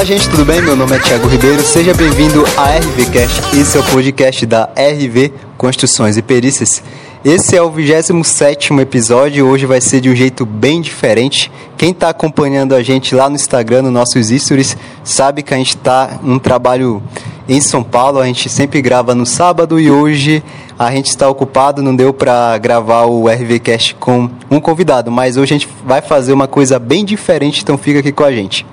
Olá, gente, tudo bem? Meu nome é Thiago Ribeiro. Seja bem-vindo a RVcast. Esse é o podcast da RV Construções e Perícias. Esse é o 27 episódio. Hoje vai ser de um jeito bem diferente. Quem está acompanhando a gente lá no Instagram, nos nossos stories, sabe que a gente está num trabalho em São Paulo. A gente sempre grava no sábado e hoje a gente está ocupado, não deu para gravar o RVcast com um convidado, mas hoje a gente vai fazer uma coisa bem diferente, então fica aqui com a gente.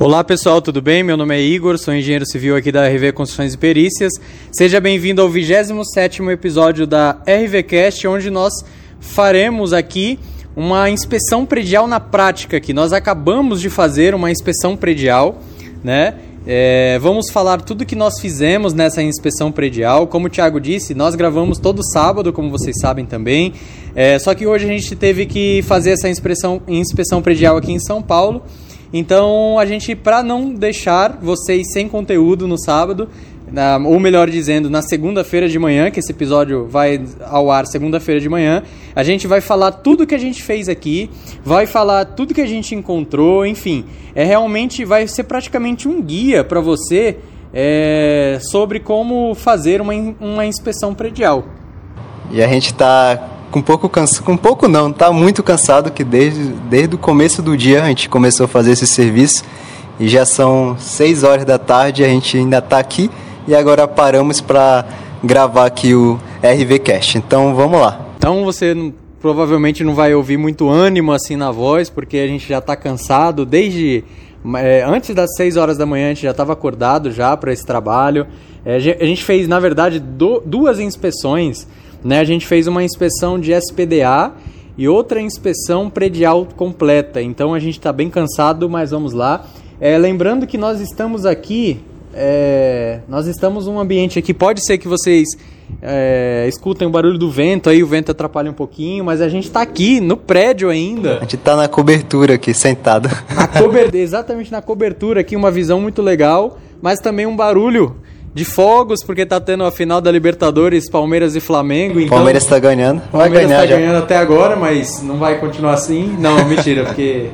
Olá pessoal, tudo bem? Meu nome é Igor, sou engenheiro civil aqui da RV Construções e Perícias. Seja bem-vindo ao 27º episódio da RVcast, onde nós faremos aqui uma inspeção predial na prática aqui. Nós acabamos de fazer uma inspeção predial, né? É, vamos falar tudo que nós fizemos nessa inspeção predial. Como o Thiago disse, nós gravamos todo sábado, como vocês sabem também. É, só que hoje a gente teve que fazer essa inspeção, inspeção predial aqui em São Paulo. Então, a gente, para não deixar vocês sem conteúdo no sábado, na, ou melhor dizendo, na segunda-feira de manhã, que esse episódio vai ao ar segunda-feira de manhã, a gente vai falar tudo que a gente fez aqui, vai falar tudo que a gente encontrou, enfim, é realmente vai ser praticamente um guia para você é, sobre como fazer uma, uma inspeção predial. E a gente está com pouco cansado, com pouco não, tá muito cansado que desde, desde o começo do dia a gente começou a fazer esse serviço e já são 6 horas da tarde, a gente ainda está aqui e agora paramos para gravar aqui o RVcast. Então vamos lá. Então você provavelmente não vai ouvir muito ânimo assim na voz, porque a gente já está cansado desde é, antes das 6 horas da manhã a gente já estava acordado já para esse trabalho. É, a gente fez, na verdade, do, duas inspeções né? A gente fez uma inspeção de SPDA e outra inspeção predial completa. Então a gente está bem cansado, mas vamos lá. É, lembrando que nós estamos aqui, é, nós estamos num ambiente aqui. Pode ser que vocês é, escutem o barulho do vento, aí o vento atrapalha um pouquinho, mas a gente está aqui no prédio ainda. A gente está na cobertura aqui, sentado. Na cober... Exatamente na cobertura aqui, uma visão muito legal, mas também um barulho de fogos, porque tá tendo a final da Libertadores, Palmeiras e Flamengo. Então, Palmeiras está ganhando. Vai Palmeiras ganhar tá já. ganhando até agora, mas não vai continuar assim. Não, mentira, porque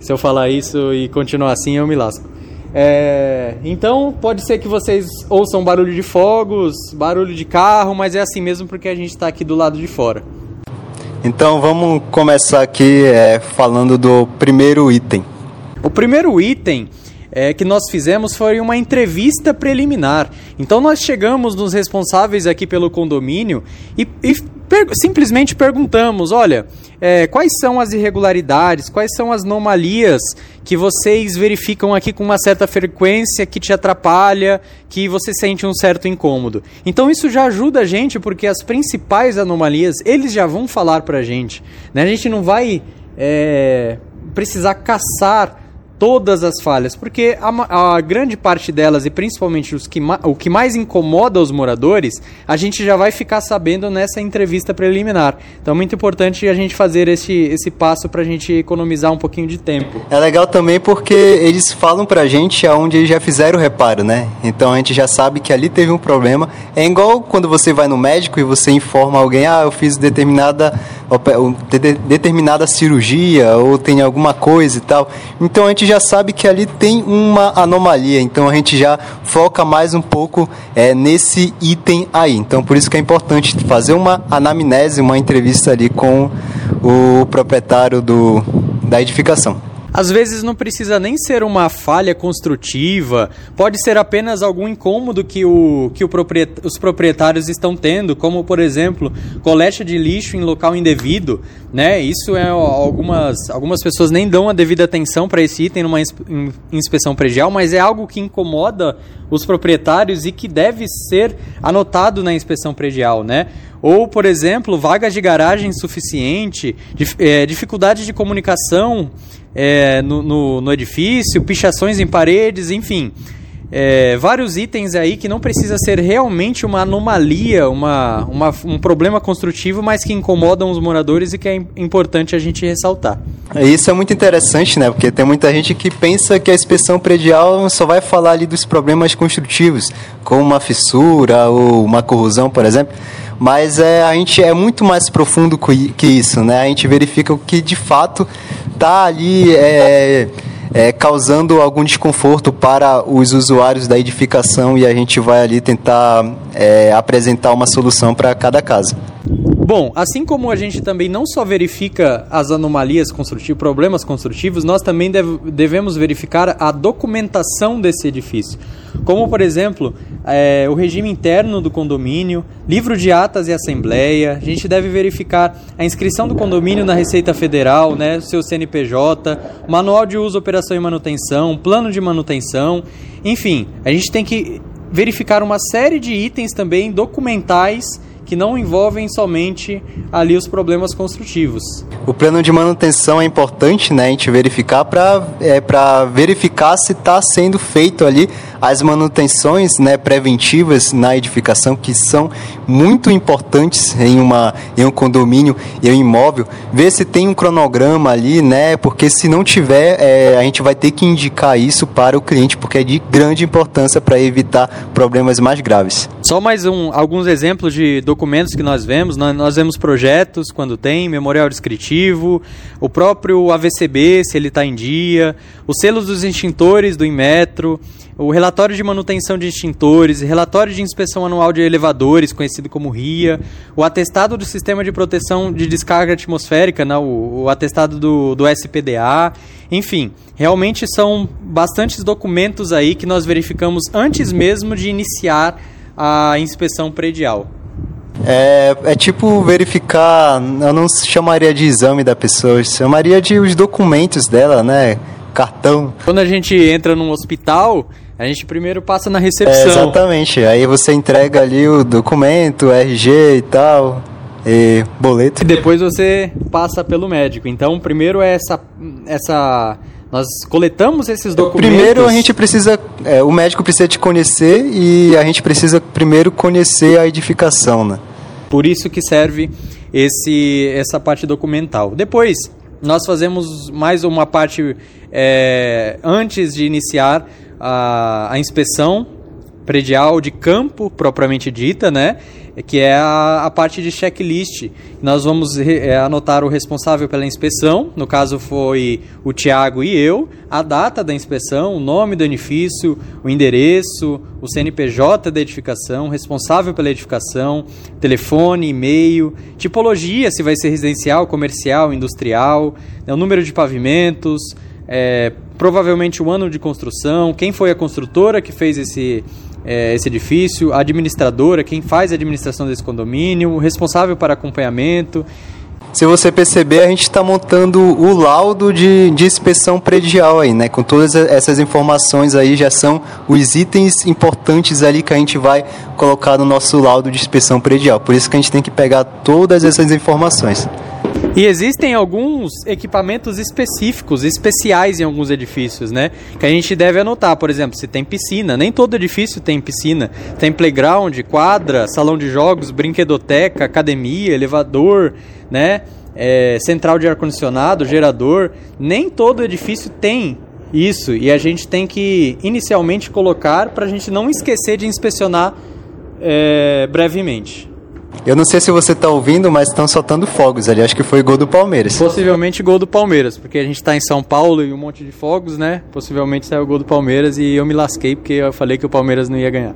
se eu falar isso e continuar assim, eu me lasco. É, então, pode ser que vocês ouçam barulho de fogos, barulho de carro, mas é assim mesmo porque a gente está aqui do lado de fora. Então, vamos começar aqui é, falando do primeiro item. O primeiro item é, que nós fizemos foi uma entrevista preliminar. Então nós chegamos nos responsáveis aqui pelo condomínio e, e per simplesmente perguntamos: olha, é, quais são as irregularidades, quais são as anomalias que vocês verificam aqui com uma certa frequência que te atrapalha, que você sente um certo incômodo. Então isso já ajuda a gente porque as principais anomalias eles já vão falar para a gente. Né? A gente não vai é, precisar caçar todas as falhas, porque a, a, grande parte delas, e principalmente os que, o que mais incomoda os moradores, a gente já vai ficar sabendo nessa entrevista preliminar. Então é muito importante a gente fazer esse, esse passo para a gente economizar um pouquinho de tempo. É legal também porque eles falam para a gente aonde eles já fizeram o reparo, né? Então a gente já sabe que ali teve um problema. É igual quando você vai no médico e você informa alguém, ah, eu fiz determinada, determinada cirurgia ou tem alguma coisa e tal. Então a gente já sabe que ali tem uma anomalia, então a gente já foca mais um pouco é, nesse item aí. Então por isso que é importante fazer uma anamnese, uma entrevista ali com o proprietário do, da edificação. Às vezes não precisa nem ser uma falha construtiva, pode ser apenas algum incômodo que, o, que o propriet, os proprietários estão tendo, como por exemplo, coleta de lixo em local indevido. Né? Isso é algumas, algumas pessoas nem dão a devida atenção para esse item numa inspeção predial, mas é algo que incomoda os proprietários e que deve ser anotado na inspeção predial. Né? Ou, por exemplo, vagas de garagem insuficiente, é, dificuldade de comunicação é, no, no, no, edifício, pichações em paredes, enfim. É, vários itens aí que não precisa ser realmente uma anomalia, uma, uma, um problema construtivo, mas que incomodam os moradores e que é importante a gente ressaltar. Isso é muito interessante, né? Porque tem muita gente que pensa que a inspeção predial só vai falar ali dos problemas construtivos, como uma fissura ou uma corrosão, por exemplo mas é, a gente é muito mais profundo que isso, né? A gente verifica o que de fato está ali é, é, causando algum desconforto para os usuários da edificação e a gente vai ali tentar é, apresentar uma solução para cada caso. Bom, assim como a gente também não só verifica as anomalias construtivas, problemas construtivos, nós também deve, devemos verificar a documentação desse edifício. Como, por exemplo, é, o regime interno do condomínio, livro de atas e assembleia. A gente deve verificar a inscrição do condomínio na Receita Federal, né, seu CNPJ, manual de uso, operação e manutenção, plano de manutenção. Enfim, a gente tem que verificar uma série de itens também documentais que não envolvem somente ali os problemas construtivos. O plano de manutenção é importante, né, a gente verificar para é, verificar se está sendo feito ali as manutenções né, preventivas na edificação, que são muito importantes em, uma, em um condomínio e um imóvel, ver se tem um cronograma ali, né? Porque se não tiver, é, a gente vai ter que indicar isso para o cliente, porque é de grande importância para evitar problemas mais graves. Só mais um, alguns exemplos de documentos que nós vemos. Nós, nós vemos projetos quando tem, memorial descritivo, o próprio AVCB, se ele está em dia, os selos dos extintores do Inmetro, o relatório de manutenção de extintores, relatório de inspeção anual de elevadores, conhecido como RIA, o atestado do sistema de proteção de descarga atmosférica, né, o, o atestado do, do SPDA, enfim, realmente são bastantes documentos aí que nós verificamos antes mesmo de iniciar a inspeção predial. É, é tipo verificar, eu não chamaria de exame da pessoa, eu chamaria de os documentos dela, né? Cartão. Quando a gente entra num hospital, a gente primeiro passa na recepção. É, exatamente. Aí você entrega ali o documento, RG e tal, e boleto. E depois você passa pelo médico. Então, primeiro é essa essa nós coletamos esses documentos. Primeiro a gente precisa, é, o médico precisa te conhecer e a gente precisa primeiro conhecer a edificação, né? Por isso que serve esse essa parte documental. Depois nós fazemos mais uma parte é, antes de iniciar a, a inspeção predial de campo propriamente dita, né? Que é a, a parte de checklist. Nós vamos é, anotar o responsável pela inspeção, no caso foi o Tiago e eu, a data da inspeção, o nome do edifício, o endereço, o CNPJ da edificação, responsável pela edificação, telefone, e-mail, tipologia, se vai ser residencial, comercial, industrial, né, o número de pavimentos, é, provavelmente o ano de construção, quem foi a construtora que fez esse, é, esse edifício, a administradora, quem faz a administração desse condomínio, o responsável para acompanhamento. Se você perceber, a gente está montando o laudo de, de inspeção predial aí, né? Com todas essas informações aí, já são os itens importantes ali que a gente vai colocar no nosso laudo de inspeção predial. Por isso que a gente tem que pegar todas essas informações. E existem alguns equipamentos específicos, especiais em alguns edifícios, né? Que a gente deve anotar, por exemplo, se tem piscina. Nem todo edifício tem piscina. Tem playground, quadra, salão de jogos, brinquedoteca, academia, elevador, né? É, central de ar-condicionado, gerador. Nem todo edifício tem isso. E a gente tem que inicialmente colocar para a gente não esquecer de inspecionar é, brevemente. Eu não sei se você está ouvindo, mas estão soltando fogos ali. Acho que foi gol do Palmeiras. Possivelmente gol do Palmeiras, porque a gente está em São Paulo e um monte de fogos, né? Possivelmente saiu o gol do Palmeiras e eu me lasquei porque eu falei que o Palmeiras não ia ganhar.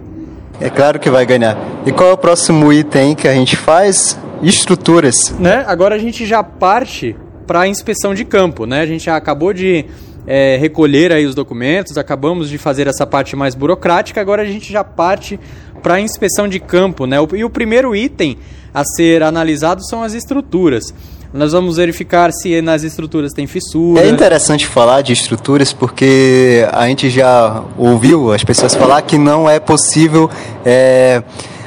É claro que vai ganhar. E qual é o próximo item que a gente faz? Estruturas. Né? Agora a gente já parte para a inspeção de campo, né? A gente já acabou de é, recolher aí os documentos, acabamos de fazer essa parte mais burocrática, agora a gente já parte para inspeção de campo, né? E o primeiro item a ser analisado são as estruturas. Nós vamos verificar se nas estruturas tem fissura. É interessante falar de estruturas porque a gente já ouviu as pessoas falar que não é possível é,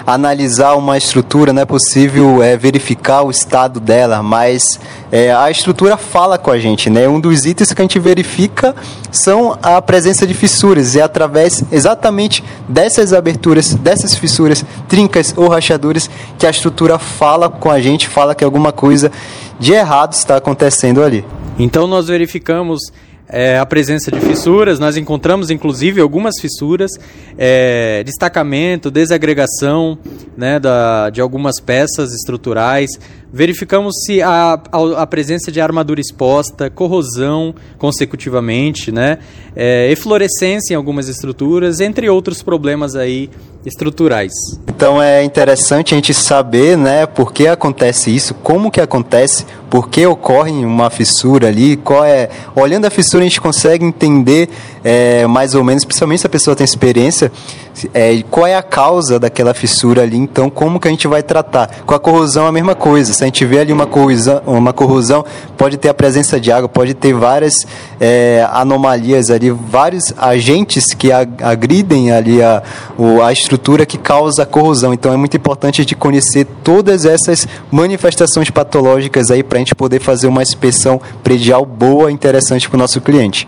analisar uma estrutura, não é possível é, verificar o estado dela, mas é, a estrutura fala com a gente, né? Um dos itens que a gente verifica são a presença de fissuras e é através exatamente dessas aberturas, dessas fissuras, trincas ou rachaduras que a estrutura fala com a gente, fala que alguma coisa de errado está acontecendo ali. Então nós verificamos é, a presença de fissuras. Nós encontramos, inclusive, algumas fissuras, é, destacamento, desagregação né, da, de algumas peças estruturais. Verificamos se a, a, presença de armadura exposta, corrosão consecutivamente, né, é, eflorescência em algumas estruturas, entre outros problemas aí estruturais. Então é interessante a gente saber, né, por que acontece isso, como que acontece, por que ocorre uma fissura ali, qual é. Olhando a fissura a gente consegue entender é, mais ou menos, principalmente se a pessoa tem experiência, é, qual é a causa daquela fissura ali, então como que a gente vai tratar. Com a corrosão a mesma coisa, se a gente vê ali uma corrosão, uma corrosão pode ter a presença de água, pode ter várias é, anomalias ali, vários agentes que agridem ali a, a estrutura que causa a corrosão. Então é muito importante gente conhecer todas essas manifestações patológicas aí para a gente poder fazer uma inspeção predial boa e interessante para o nosso cliente.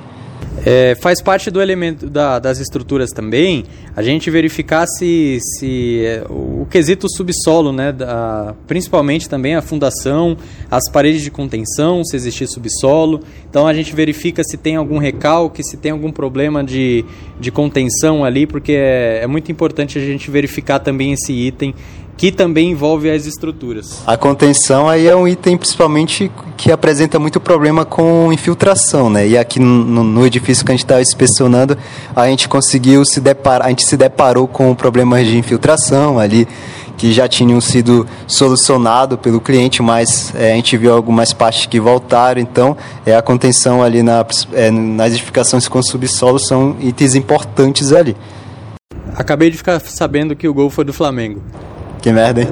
É, faz parte do elemento da, das estruturas também a gente verificar se, se é, o quesito subsolo, né, da, principalmente também a fundação, as paredes de contenção, se existir subsolo. Então a gente verifica se tem algum recalque, se tem algum problema de, de contenção ali, porque é, é muito importante a gente verificar também esse item que também envolve as estruturas. A contenção aí é um item principalmente que apresenta muito problema com infiltração, né? E aqui no, no edifício que a gente estava inspecionando, a gente conseguiu se deparar, a gente se deparou com problemas de infiltração ali que já tinham sido solucionado pelo cliente, mas é, a gente viu algumas partes que voltaram, então é a contenção ali na, é, nas edificações com subsolo são itens importantes ali. Acabei de ficar sabendo que o gol foi do Flamengo. Que merda, hein?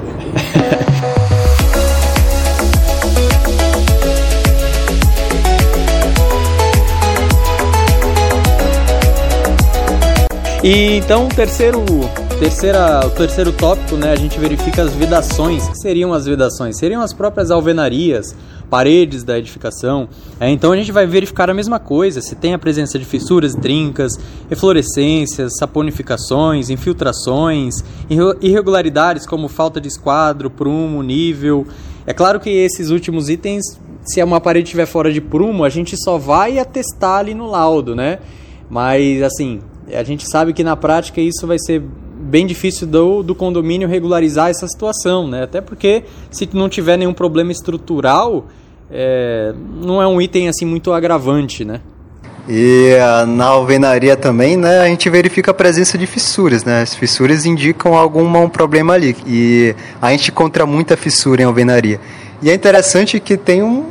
E então, terceiro, terceira, o terceiro tópico, né, a gente verifica as vedações. O que seriam as vedações? Seriam as próprias alvenarias, paredes da edificação. É, então a gente vai verificar a mesma coisa, se tem a presença de fissuras, trincas, eflorescências, saponificações, infiltrações, irregularidades como falta de esquadro, prumo, nível. É claro que esses últimos itens, se uma parede estiver fora de prumo, a gente só vai atestar ali no laudo, né? Mas assim, a gente sabe que na prática isso vai ser bem difícil do, do condomínio regularizar essa situação, né? Até porque se não tiver nenhum problema estrutural, é, não é um item assim muito agravante, né? E uh, na alvenaria também, né, a gente verifica a presença de fissuras, né? As fissuras indicam algum um problema ali. E a gente encontra muita fissura em alvenaria. E é interessante que tem um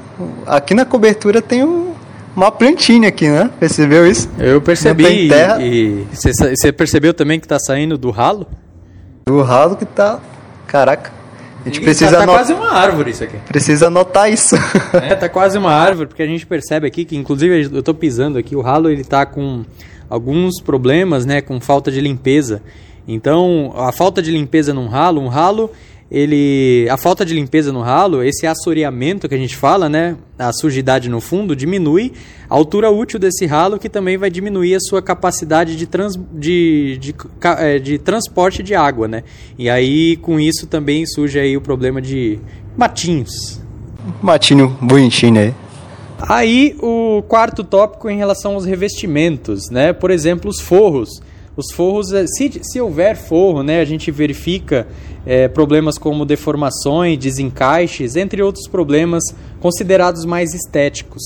aqui na cobertura tem um uma plantinha aqui, né? Percebeu isso? Eu percebi. E você percebeu também que está saindo do ralo? Do ralo que tá. Caraca. A gente e precisa tá, tá quase uma árvore isso aqui. Precisa anotar isso. é, tá quase uma árvore, porque a gente percebe aqui que, inclusive, eu estou pisando aqui, o ralo ele tá com alguns problemas, né? Com falta de limpeza. Então, a falta de limpeza num ralo, um ralo ele a falta de limpeza no ralo, esse assoreamento que a gente fala, né, a sujidade no fundo diminui a altura útil desse ralo, que também vai diminuir a sua capacidade de, trans, de, de, de, é, de transporte de água, né? E aí com isso também surge aí o problema de matinhos. Matinho bonitinho aí. Aí o quarto tópico em relação aos revestimentos, né? Por exemplo, os forros. Os forros, é, se, se houver forro, né, a gente verifica é, problemas como deformações, desencaixes, entre outros problemas considerados mais estéticos.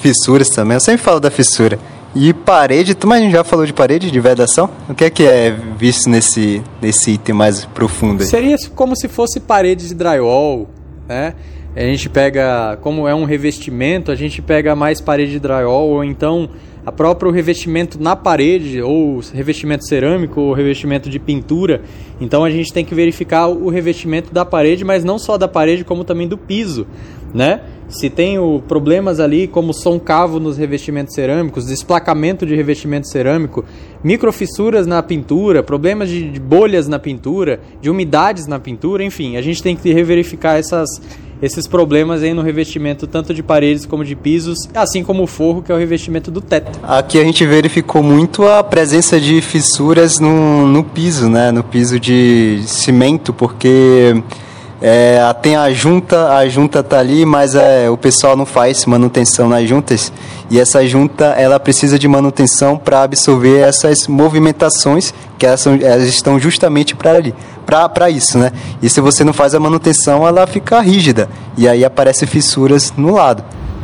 Fissuras também, eu sempre falo da fissura. E parede, tu mas já falou de parede, de vedação? O que é que é visto nesse, nesse item mais profundo? Aí? Seria como se fosse parede de drywall, né? A gente pega, como é um revestimento, a gente pega mais parede de drywall ou então a próprio revestimento na parede, ou revestimento cerâmico, ou revestimento de pintura. Então a gente tem que verificar o revestimento da parede, mas não só da parede, como também do piso, né? Se tem o, problemas ali, como som cavo nos revestimentos cerâmicos, desplacamento de revestimento cerâmico, microfissuras na pintura, problemas de, de bolhas na pintura, de umidades na pintura, enfim, a gente tem que reverificar essas esses problemas aí no revestimento tanto de paredes como de pisos, assim como o forro, que é o revestimento do teto. Aqui a gente verificou muito a presença de fissuras no, no piso, né? No piso de cimento, porque É, tem a junta, a junta tá ali, mas é, o pessoal não faz manutenção nas juntas e essa junta ela precisa de manutenção para absorver essas movimentações que elas, são, elas estão justamente para ali, para isso, né? E se você não faz a manutenção, ela fica rígida e aí aparecem fissuras no lado.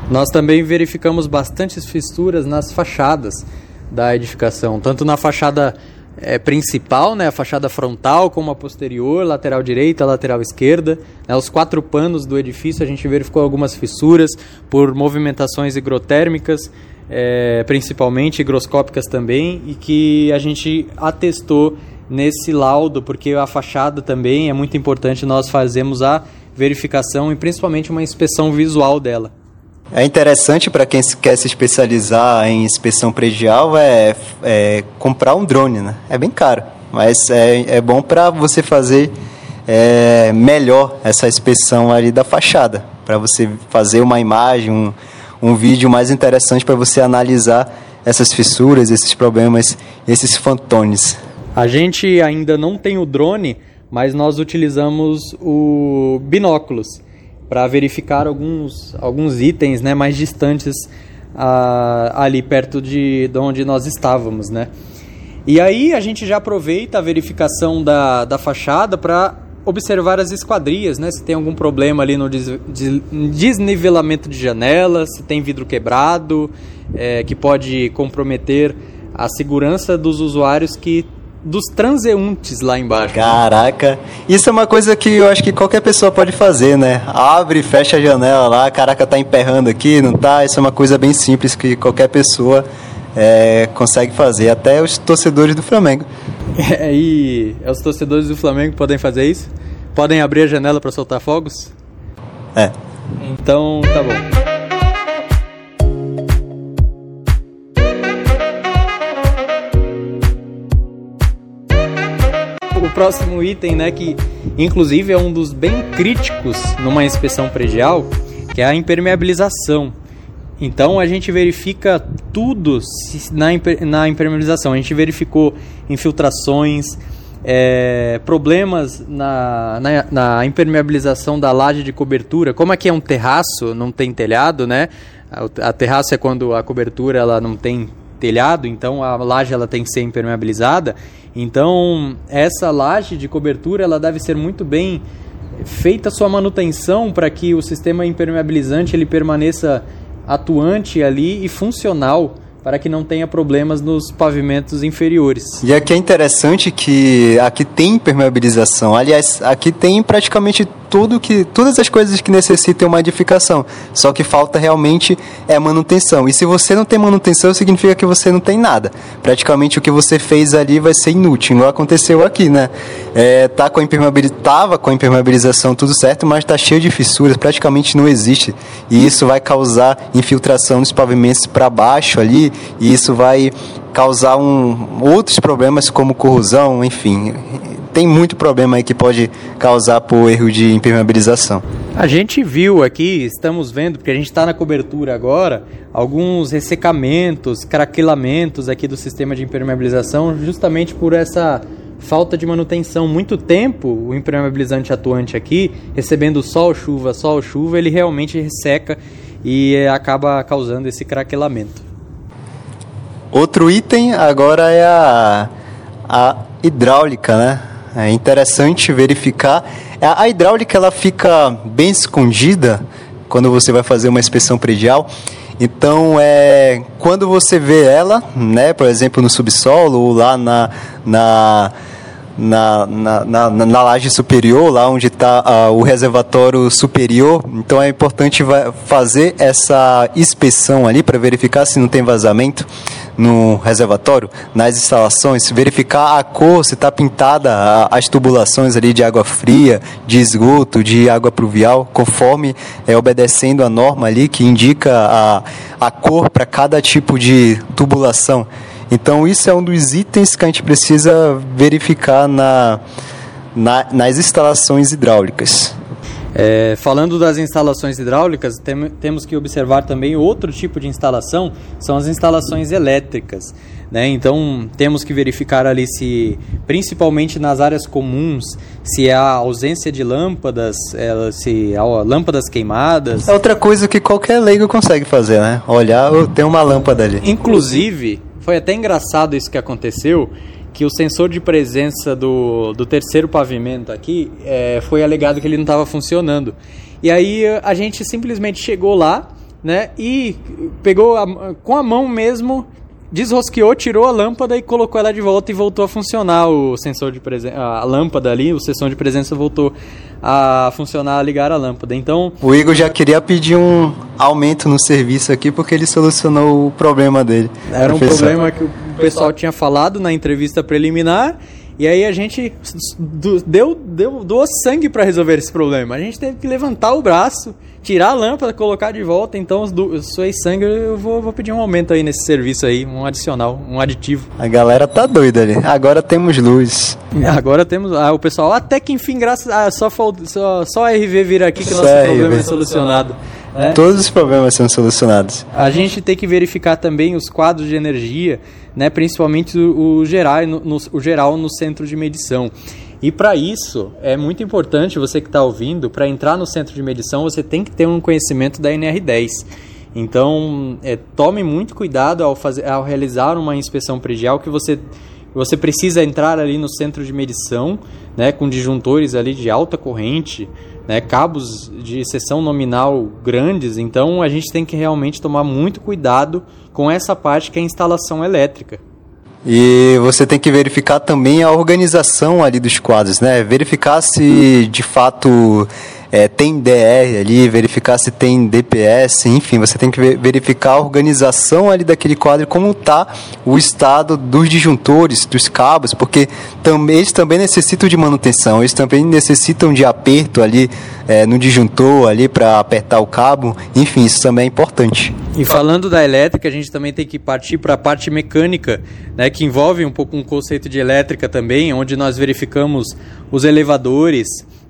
Nós também verificamos bastantes fissuras nas fachadas da edificação, tanto na fachada é, principal, né, a fachada frontal, como a posterior, lateral direita, lateral esquerda. Né, os quatro panos do edifício a gente verificou algumas fissuras por movimentações higrotérmicas, é, principalmente higroscópicas também, e que a gente atestou nesse laudo, porque a fachada também é muito importante, nós fazemos a verificação e principalmente uma inspeção visual dela. É interessante para quem quer se especializar em inspeção predial é, é, comprar um drone, né? É bem caro, mas é, é bom para você fazer é, melhor essa inspeção ali da fachada, para você fazer uma imagem, um, um vídeo mais interessante para você analisar essas fissuras, esses problemas, esses fantones. A gente ainda não tem o drone, mas nós utilizamos o binóculos para verificar alguns, alguns itens né, mais distantes ali perto de, de onde nós estávamos. Né? E aí a gente já aproveita a verificação da, da fachada para observar as esquadrias, né? Se tem algum problema ali no des, desnivelamento de janelas, se tem vidro quebrado, é, que pode comprometer a segurança dos usuários que dos transeuntes lá embaixo. Caraca, isso é uma coisa que eu acho que qualquer pessoa pode fazer, né? Abre e fecha a janela lá, caraca, tá emperrando aqui, não tá? Isso é uma coisa bem simples que qualquer pessoa é, consegue fazer, até os torcedores do Flamengo. É, e os torcedores do Flamengo podem fazer isso? Podem abrir a janela para soltar fogos? É. Então, tá bom. Próximo item, né, que inclusive é um dos bem críticos numa inspeção predial, que é a impermeabilização. Então a gente verifica tudo na, na impermeabilização. A gente verificou infiltrações, é, problemas na, na, na, impermeabilização da laje de cobertura. Como aqui é um terraço, não tem telhado, né? A, a terraço é quando a cobertura ela não tem telhado, então a laje ela tem que ser impermeabilizada. Então, essa laje de cobertura ela deve ser muito bem feita sua manutenção para que o sistema impermeabilizante ele permaneça atuante ali e funcional para que não tenha problemas nos pavimentos inferiores. E aqui é interessante que aqui tem impermeabilização. Aliás, aqui tem praticamente tudo que todas as coisas que necessitam uma edificação. Só que falta realmente é manutenção. E se você não tem manutenção, significa que você não tem nada. Praticamente o que você fez ali vai ser inútil. Não aconteceu aqui, né? É, tá com a tava com a impermeabilização tudo certo, mas está cheio de fissuras, praticamente não existe. E isso vai causar infiltração nos pavimentos para baixo ali, e isso vai causar um, outros problemas como corrosão, enfim tem muito problema aí que pode causar por erro de impermeabilização. A gente viu aqui, estamos vendo, porque a gente está na cobertura agora, alguns ressecamentos, craquelamentos aqui do sistema de impermeabilização, justamente por essa falta de manutenção. Muito tempo o impermeabilizante atuante aqui, recebendo sol, chuva, sol, chuva, ele realmente resseca e acaba causando esse craquelamento. Outro item agora é a, a hidráulica, né? É interessante verificar. A hidráulica ela fica bem escondida quando você vai fazer uma inspeção predial. Então, é, quando você vê ela, né, por exemplo, no subsolo ou lá na, na, na, na, na, na laje superior, lá onde está uh, o reservatório superior, então é importante fazer essa inspeção ali para verificar se não tem vazamento no reservatório, nas instalações, verificar a cor, se está pintada as tubulações ali de água fria, de esgoto, de água pluvial, conforme é obedecendo a norma ali que indica a, a cor para cada tipo de tubulação. Então isso é um dos itens que a gente precisa verificar na, na nas instalações hidráulicas. É, falando das instalações hidráulicas, tem, temos que observar também outro tipo de instalação, são as instalações elétricas. Né? Então temos que verificar ali se, principalmente nas áreas comuns, se há ausência de lâmpadas, é, se há lâmpadas queimadas. É outra coisa que qualquer leigo consegue fazer, né? Olhar, tem uma lâmpada ali. Inclusive, foi até engraçado isso que aconteceu que o sensor de presença do, do terceiro pavimento aqui é, foi alegado que ele não estava funcionando. E aí a gente simplesmente chegou lá, né, e pegou a, com a mão mesmo, desrosqueou, tirou a lâmpada e colocou ela de volta e voltou a funcionar o sensor de presença, a lâmpada ali, o sensor de presença voltou a funcionar, a ligar a lâmpada. Então, o Igor já queria pedir um aumento no serviço aqui porque ele solucionou o problema dele. Era professor. um problema que o pessoal tinha falado na entrevista preliminar. E aí a gente deu, deu, doou sangue para resolver esse problema. A gente teve que levantar o braço, tirar a lâmpada, colocar de volta. Então, os suei sangue, eu vou, vou, pedir um aumento aí nesse serviço aí, um adicional, um aditivo. A galera tá doida ali. Agora temos luz. Agora temos. Ah, o pessoal, até que enfim, graças a. Ah, só, só, só a RV vir aqui que o nosso problema é solucionado. Né? Todos os problemas são solucionados. A gente tem que verificar também os quadros de energia, né, principalmente o, o geral, no, o geral no centro de medição. E para isso, é muito importante, você que está ouvindo, para entrar no centro de medição, você tem que ter um conhecimento da NR10. Então, é, tome muito cuidado ao, fazer, ao realizar uma inspeção predial, que você, você precisa entrar ali no centro de medição, né, com disjuntores ali de alta corrente, né, cabos de seção nominal grandes, então a gente tem que realmente tomar muito cuidado com essa parte que é a instalação elétrica. E você tem que verificar também a organização ali dos quadros, né? Verificar se de fato é, tem DR ali, verificar se tem DPS, enfim, você tem que verificar a organização ali daquele quadro, como está o estado dos disjuntores, dos cabos, porque também, eles também necessitam de manutenção, eles também necessitam de aperto ali é, no disjuntor ali para apertar o cabo, enfim, isso também é importante. E falando da elétrica, a gente também tem que partir para a parte mecânica, né, que envolve um pouco um conceito de elétrica também, onde nós verificamos os elevadores,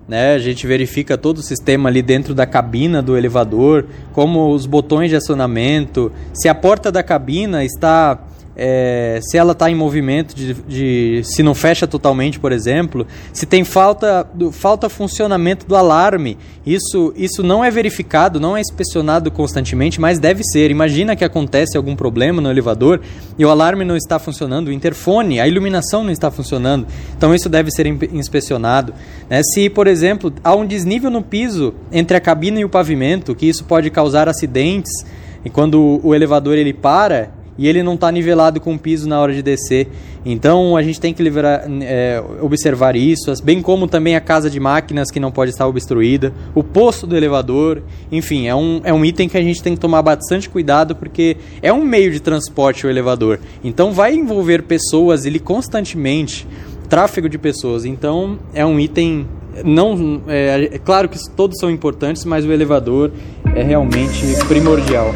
né? A gente verifica todo o sistema ali dentro da cabina do elevador, como os botões de acionamento, se a porta da cabina está é, se ela está em movimento, de, de, se não fecha totalmente, por exemplo, se tem falta, falta funcionamento do alarme, isso, isso não é verificado, não é inspecionado constantemente, mas deve ser. Imagina que acontece algum problema no elevador e o alarme não está funcionando, o interfone, a iluminação não está funcionando, então isso deve ser inspecionado. Né? Se, por exemplo, há um desnível no piso entre a cabina e o pavimento, que isso pode causar acidentes, e quando o elevador ele para, e ele não está nivelado com o piso na hora de descer. Então a gente tem que livrar, é, observar isso, bem como também a casa de máquinas que não pode estar obstruída, o posto do elevador, enfim, é um, é um item que a gente tem que tomar bastante cuidado porque é um meio de transporte o elevador. Então vai envolver pessoas ele constantemente, tráfego de pessoas. Então é um item não é, é claro que todos são importantes, mas o elevador é realmente primordial.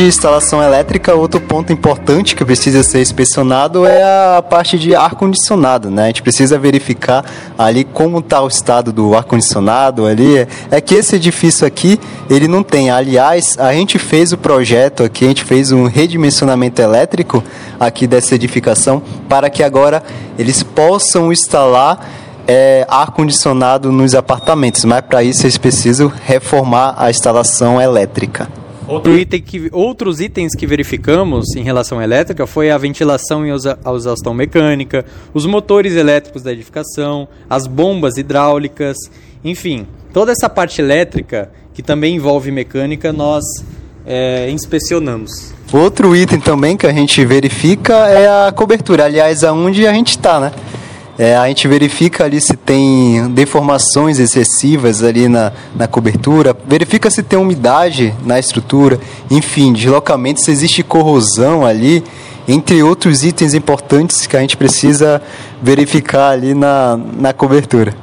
De instalação elétrica, outro ponto importante que precisa ser inspecionado é a parte de ar-condicionado, né? A gente precisa verificar ali como está o estado do ar-condicionado ali. É que esse edifício aqui, ele não tem. Aliás, a gente fez o projeto aqui, a gente fez um redimensionamento elétrico aqui dessa edificação para que agora eles possam instalar é, ar-condicionado nos apartamentos, mas para isso eles precisam reformar a instalação elétrica. Outro item que, outros itens que verificamos em relação à elétrica foi a ventilação e a exaustão mecânica, os motores elétricos da edificação, as bombas hidráulicas, enfim, toda essa parte elétrica que também envolve mecânica nós é, inspecionamos. Outro item também que a gente verifica é a cobertura, aliás, aonde a gente está, né? É, a gente verifica ali se tem deformações excessivas ali na, na cobertura, verifica se tem umidade na estrutura, enfim, deslocamento, se existe corrosão ali, entre outros itens importantes que a gente precisa verificar ali na, na cobertura.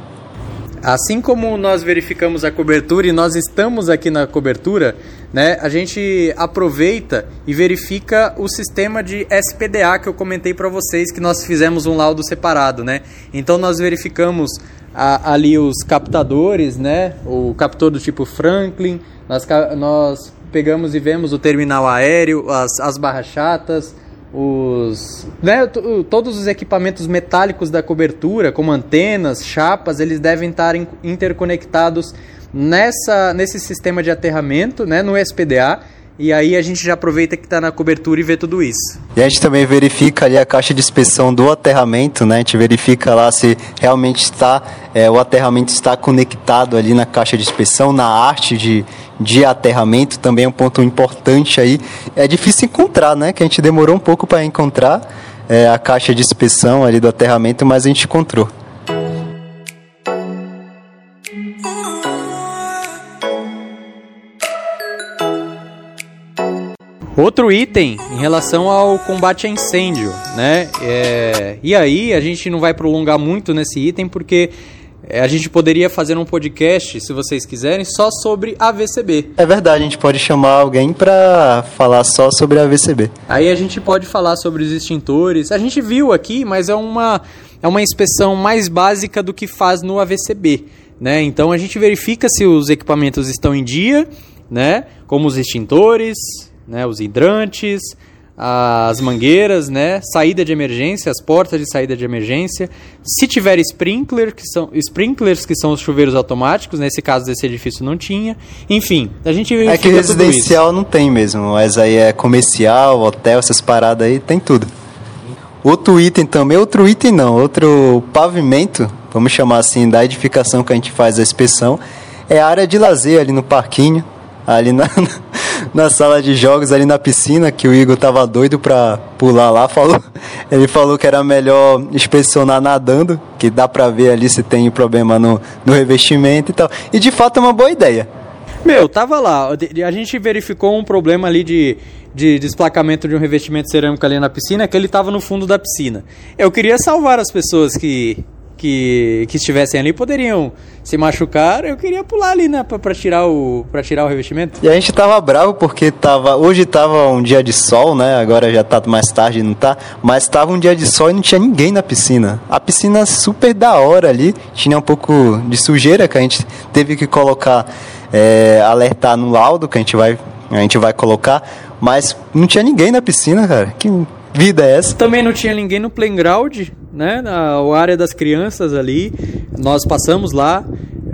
Assim como nós verificamos a cobertura e nós estamos aqui na cobertura, né, a gente aproveita e verifica o sistema de SPDA que eu comentei para vocês que nós fizemos um laudo separado, né? Então nós verificamos a, ali os captadores, né? O captor do tipo Franklin, nós, nós pegamos e vemos o terminal aéreo, as, as barras chatas, os, né, todos os equipamentos metálicos da cobertura, como antenas, chapas, eles devem estar interconectados nessa, nesse sistema de aterramento, né, no SPDA, e aí a gente já aproveita que está na cobertura e vê tudo isso. E a gente também verifica ali a caixa de inspeção do aterramento, né? A gente verifica lá se realmente está é, o aterramento está conectado ali na caixa de inspeção, na arte de, de aterramento também é um ponto importante aí. É difícil encontrar, né? Que a gente demorou um pouco para encontrar é, a caixa de inspeção ali do aterramento, mas a gente encontrou. Outro item em relação ao combate a incêndio, né? É, e aí a gente não vai prolongar muito nesse item porque é, a gente poderia fazer um podcast, se vocês quiserem, só sobre AVCB. É verdade, a gente pode chamar alguém para falar só sobre AVCB. Aí a gente pode falar sobre os extintores. A gente viu aqui, mas é uma, é uma inspeção mais básica do que faz no AVCB. Né? Então a gente verifica se os equipamentos estão em dia, né? como os extintores, né, os hidrantes, as mangueiras, né, saída de emergência, as portas de saída de emergência. Se tiver sprinkler, que são sprinklers, que são os chuveiros automáticos, nesse caso desse edifício não tinha. Enfim, a gente É que residencial não tem mesmo, mas aí é comercial, hotel, essas paradas aí, tem tudo. Outro item também, outro item não, outro pavimento, vamos chamar assim, da edificação que a gente faz a inspeção, é a área de lazer ali no parquinho, ali na, na sala de jogos, ali na piscina, que o Igor tava doido pra pular lá. Falou, ele falou que era melhor inspecionar nadando, que dá pra ver ali se tem problema no, no revestimento e tal. E de fato é uma boa ideia. Meu, tava lá. A gente verificou um problema ali de, de desplacamento de um revestimento cerâmico ali na piscina, que ele tava no fundo da piscina. Eu queria salvar as pessoas que que, que estivessem ali poderiam se machucar, eu queria pular ali, né, para tirar o para tirar o revestimento. E a gente tava bravo porque tava hoje tava um dia de sol, né? Agora já tá mais tarde, não tá, mas tava um dia de sol e não tinha ninguém na piscina. A piscina super da hora ali, tinha um pouco de sujeira que a gente teve que colocar é, alertar no laudo que a gente vai a gente vai colocar, mas não tinha ninguém na piscina, cara. Que vida é essa? Também não tinha ninguém no playground, né? Na área das crianças ali. Nós passamos lá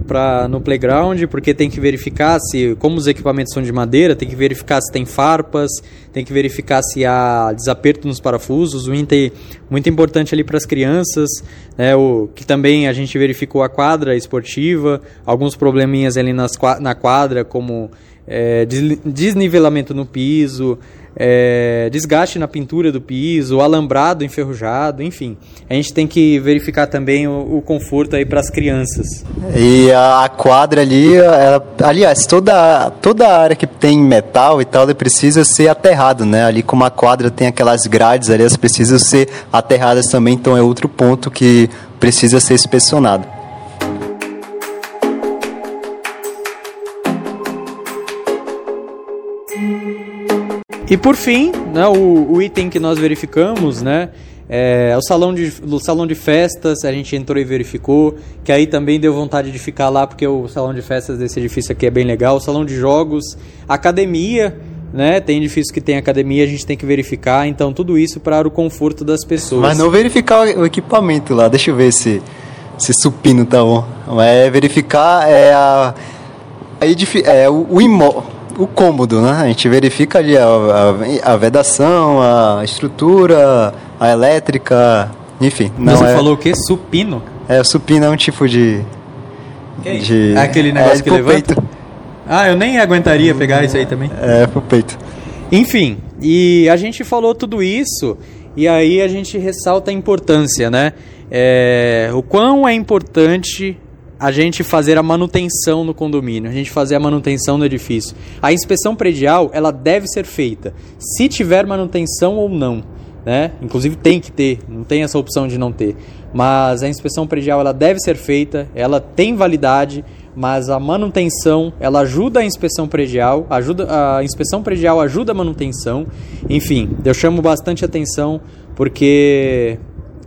para no playground porque tem que verificar se como os equipamentos são de madeira, tem que verificar se tem farpas, tem que verificar se há desaperto nos parafusos, um item muito importante ali para as crianças, né, o que também a gente verificou a quadra esportiva, alguns probleminhas ali nas, na quadra como é, desnivelamento no piso, é, desgaste na pintura do piso, alambrado enferrujado, enfim. A gente tem que verificar também o, o conforto aí para as crianças. E a, quadra ali, ela, aliás, toda, toda área que tem metal e tal, precisa ser aterrado, né? Ali como a quadra tem aquelas grades ali, elas precisam ser aterradas também, então é outro ponto que precisa ser inspecionado. E por fim, né, o, o item que nós verificamos, né, é, o, salão de, o salão de festas, a gente entrou e verificou, que aí também deu vontade de ficar lá, porque o salão de festas desse edifício aqui é bem legal. O salão de jogos, academia, né? Tem edifício que tem academia, a gente tem que verificar. Então, tudo isso para o conforto das pessoas. Mas não verificar o equipamento lá, deixa eu ver se, se supino tá bom. É verificar é a, a é, o, o imóvel o cômodo, né? A gente verifica ali a, a, a vedação, a estrutura, a elétrica, enfim. Não Você é... falou o quê? Supino? É, o supino é um tipo de... de... É aquele negócio é, que levanta? Peito. Ah, eu nem aguentaria pegar isso aí também. É, pro peito. Enfim, e a gente falou tudo isso e aí a gente ressalta a importância, né? É, o quão é importante a gente fazer a manutenção no condomínio, a gente fazer a manutenção no edifício. A inspeção predial, ela deve ser feita, se tiver manutenção ou não, né? Inclusive tem que ter, não tem essa opção de não ter. Mas a inspeção predial ela deve ser feita, ela tem validade, mas a manutenção, ela ajuda a inspeção predial, ajuda a inspeção predial ajuda a manutenção. Enfim, eu chamo bastante atenção porque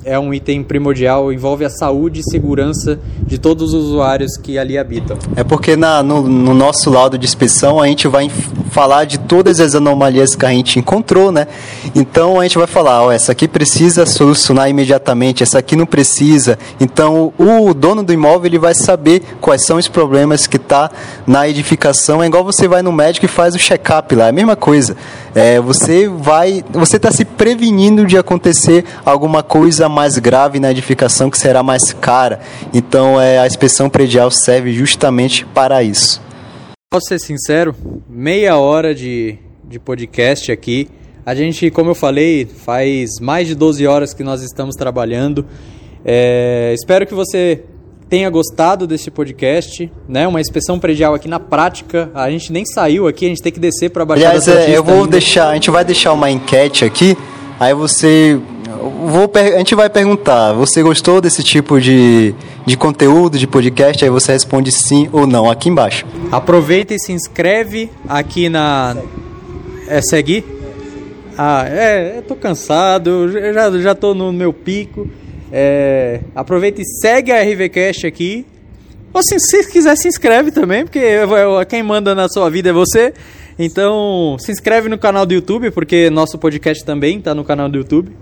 é um item primordial, envolve a saúde e segurança de todos os usuários que ali habitam. É porque na, no, no, nosso laudo de inspeção a gente vai falar de todas as anomalias que a gente encontrou, né? Então a gente vai falar, ó, essa aqui precisa solucionar imediatamente, essa aqui não precisa. Então o dono do imóvel ele vai saber quais são os problemas que tá na edificação. É igual você vai no médico e faz o check-up lá, é a mesma coisa. É, você vai, você está se prevenindo de acontecer alguma coisa mais grave na edificação que será mais cara. Então é, a inspeção predial serve justamente para isso. Posso ser sincero, meia hora de, de podcast aqui. A gente, como eu falei, faz mais de 12 horas que nós estamos trabalhando. É, espero que você tenha gostado desse podcast, né? Uma inspeção predial aqui na prática. A gente nem saiu aqui, a gente tem que descer para baixar Aliás, é, eu vou ainda. deixar, a gente vai deixar uma enquete aqui. Aí você vou, a gente vai perguntar, você gostou desse tipo de, de conteúdo, de podcast? Aí você responde sim ou não aqui embaixo. Aproveita e se inscreve aqui na... É seguir? Ah, é, eu tô cansado, já, já tô no meu pico. É, aproveita e segue a RVCast aqui. Ou se, se quiser, se inscreve também, porque quem manda na sua vida é você. Então, se inscreve no canal do YouTube, porque nosso podcast também está no canal do YouTube.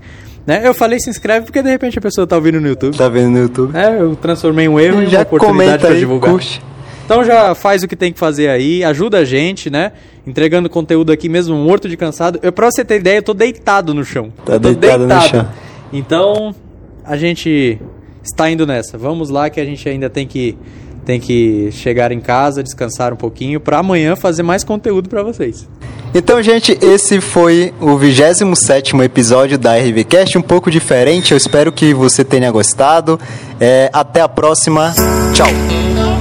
Né? Eu falei se inscreve porque de repente a pessoa tá ouvindo no YouTube. Tá vendo no YouTube. É, eu transformei um erro em uma oportunidade para divulgar. Curte. Então já faz o que tem que fazer aí, ajuda a gente, né? Entregando conteúdo aqui mesmo morto de cansado. Eu, pra você ter ideia, eu tô deitado no chão. Tá deitado, deitado, no chão. Então, a gente está indo nessa. Vamos lá que a gente ainda tem que tem que chegar em casa, descansar um pouquinho para amanhã fazer mais conteúdo para vocês. Então, gente, esse foi o 27 episódio da RVCast, um pouco diferente. Eu espero que você tenha gostado. É, até a próxima. Tchau.